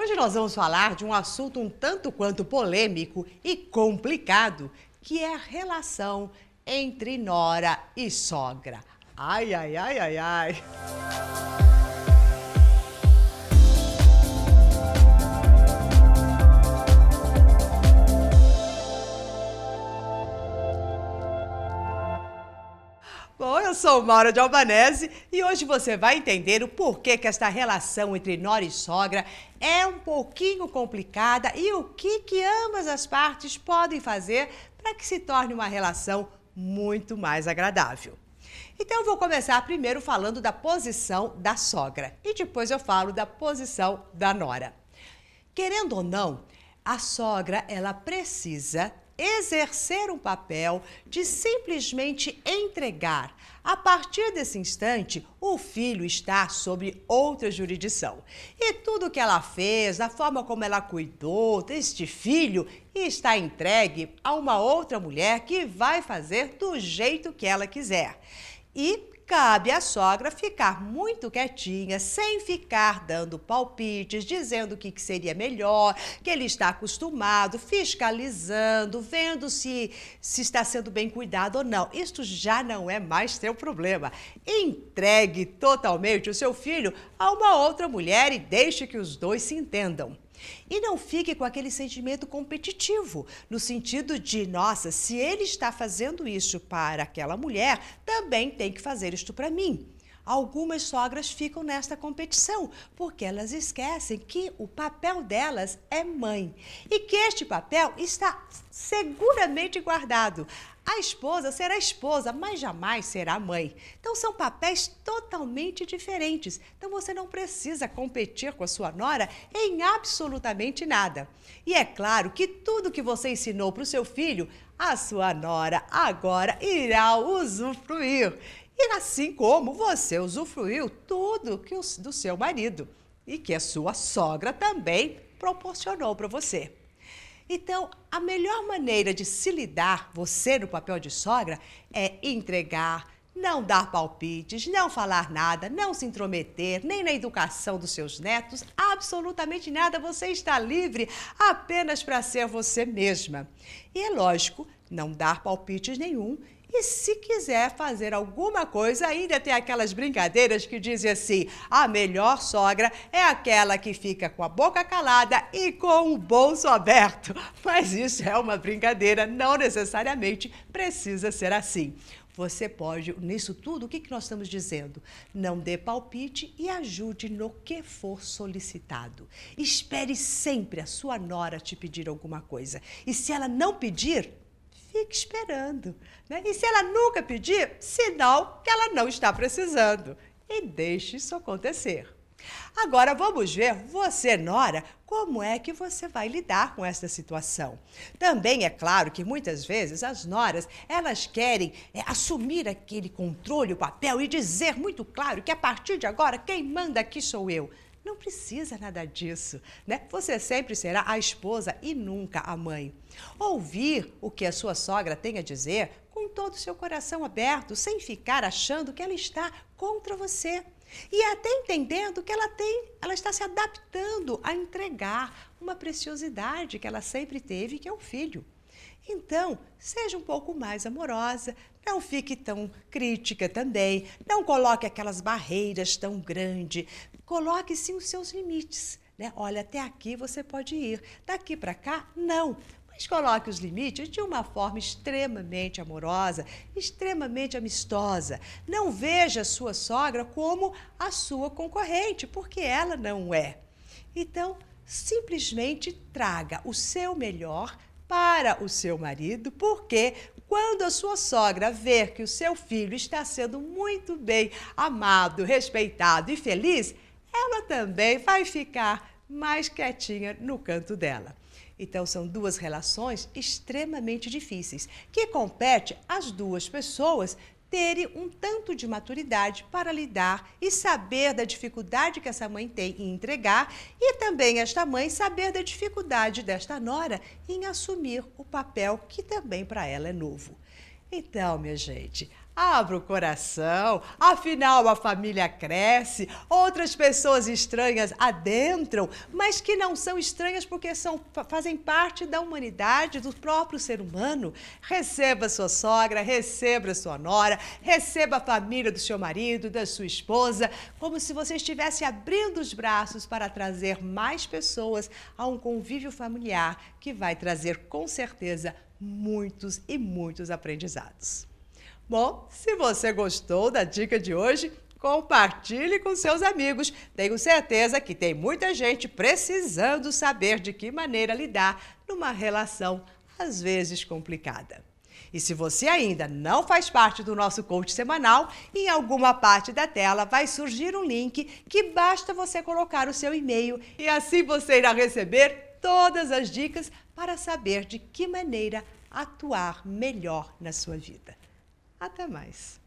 Hoje nós vamos falar de um assunto um tanto quanto polêmico e complicado, que é a relação entre nora e sogra. Ai, ai, ai, ai, ai. Bom, eu sou Maura de Albanese e hoje você vai entender o porquê que esta relação entre nora e sogra é um pouquinho complicada e o que, que ambas as partes podem fazer para que se torne uma relação muito mais agradável. Então eu vou começar primeiro falando da posição da sogra e depois eu falo da posição da nora. Querendo ou não, a sogra ela precisa exercer um papel de simplesmente entregar. A partir desse instante, o filho está sob outra jurisdição. E tudo que ela fez, a forma como ela cuidou deste filho, está entregue a uma outra mulher que vai fazer do jeito que ela quiser. E cabe à sogra ficar muito quietinha, sem ficar dando palpites, dizendo o que seria melhor, que ele está acostumado, fiscalizando, vendo se, se está sendo bem cuidado ou não. Isto já não é mais seu problema. Entregue totalmente o seu filho a uma outra mulher e deixe que os dois se entendam. E não fique com aquele sentimento competitivo, no sentido de, nossa, se ele está fazendo isso para aquela mulher, também tem que fazer isto para mim. Algumas sogras ficam nesta competição, porque elas esquecem que o papel delas é mãe e que este papel está seguramente guardado. A esposa será esposa, mas jamais será mãe. Então são papéis totalmente diferentes. Então você não precisa competir com a sua nora em absolutamente nada. E é claro que tudo que você ensinou para o seu filho, a sua nora agora irá usufruir. E assim como você usufruiu tudo que o, do seu marido e que a sua sogra também proporcionou para você. Então, a melhor maneira de se lidar, você no papel de sogra, é entregar, não dar palpites, não falar nada, não se intrometer, nem na educação dos seus netos, absolutamente nada. Você está livre apenas para ser você mesma. E é lógico, não dar palpites nenhum e se quiser fazer alguma coisa, ainda tem aquelas brincadeiras que dizem assim: a melhor sogra é aquela que fica com a boca calada e com o bolso aberto. Mas isso é uma brincadeira, não necessariamente precisa ser assim. Você pode, nisso tudo, o que, que nós estamos dizendo? Não dê palpite e ajude no que for solicitado. Espere sempre a sua nora te pedir alguma coisa. E se ela não pedir, fique esperando. Né? E se ela nunca pedir, sinal que ela não está precisando. E deixe isso acontecer. Agora vamos ver, você, Nora, como é que você vai lidar com essa situação. Também é claro que muitas vezes as noras, elas querem é, assumir aquele controle, o papel e dizer muito claro que a partir de agora quem manda aqui sou eu. Não precisa nada disso, né? Você sempre será a esposa e nunca a mãe. Ouvir o que a sua sogra tem a dizer com todo o seu coração aberto, sem ficar achando que ela está contra você. E até entendendo que ela tem, ela está se adaptando a entregar uma preciosidade que ela sempre teve, que é o filho. Então, seja um pouco mais amorosa, não fique tão crítica também, não coloque aquelas barreiras tão grandes, coloque sim os seus limites. Né? Olha, até aqui você pode ir, daqui para cá, não. Mas coloque os limites de uma forma extremamente amorosa, extremamente amistosa. Não veja a sua sogra como a sua concorrente, porque ela não é. Então, simplesmente traga o seu melhor para o seu marido, porque quando a sua sogra ver que o seu filho está sendo muito bem amado, respeitado e feliz, ela também vai ficar mais quietinha no canto dela. Então, são duas relações extremamente difíceis, que compete às duas pessoas terem um tanto de maturidade para lidar e saber da dificuldade que essa mãe tem em entregar e também esta mãe saber da dificuldade desta nora em assumir o papel que também para ela é novo. Então, minha gente, Abra o coração, afinal a família cresce, outras pessoas estranhas adentram, mas que não são estranhas porque são, fazem parte da humanidade, do próprio ser humano. Receba sua sogra, receba sua nora, receba a família do seu marido, da sua esposa, como se você estivesse abrindo os braços para trazer mais pessoas a um convívio familiar que vai trazer com certeza muitos e muitos aprendizados. Bom, se você gostou da dica de hoje, compartilhe com seus amigos. Tenho certeza que tem muita gente precisando saber de que maneira lidar numa relação às vezes complicada. E se você ainda não faz parte do nosso coach semanal, em alguma parte da tela vai surgir um link que basta você colocar o seu e-mail e assim você irá receber todas as dicas para saber de que maneira atuar melhor na sua vida. Até mais!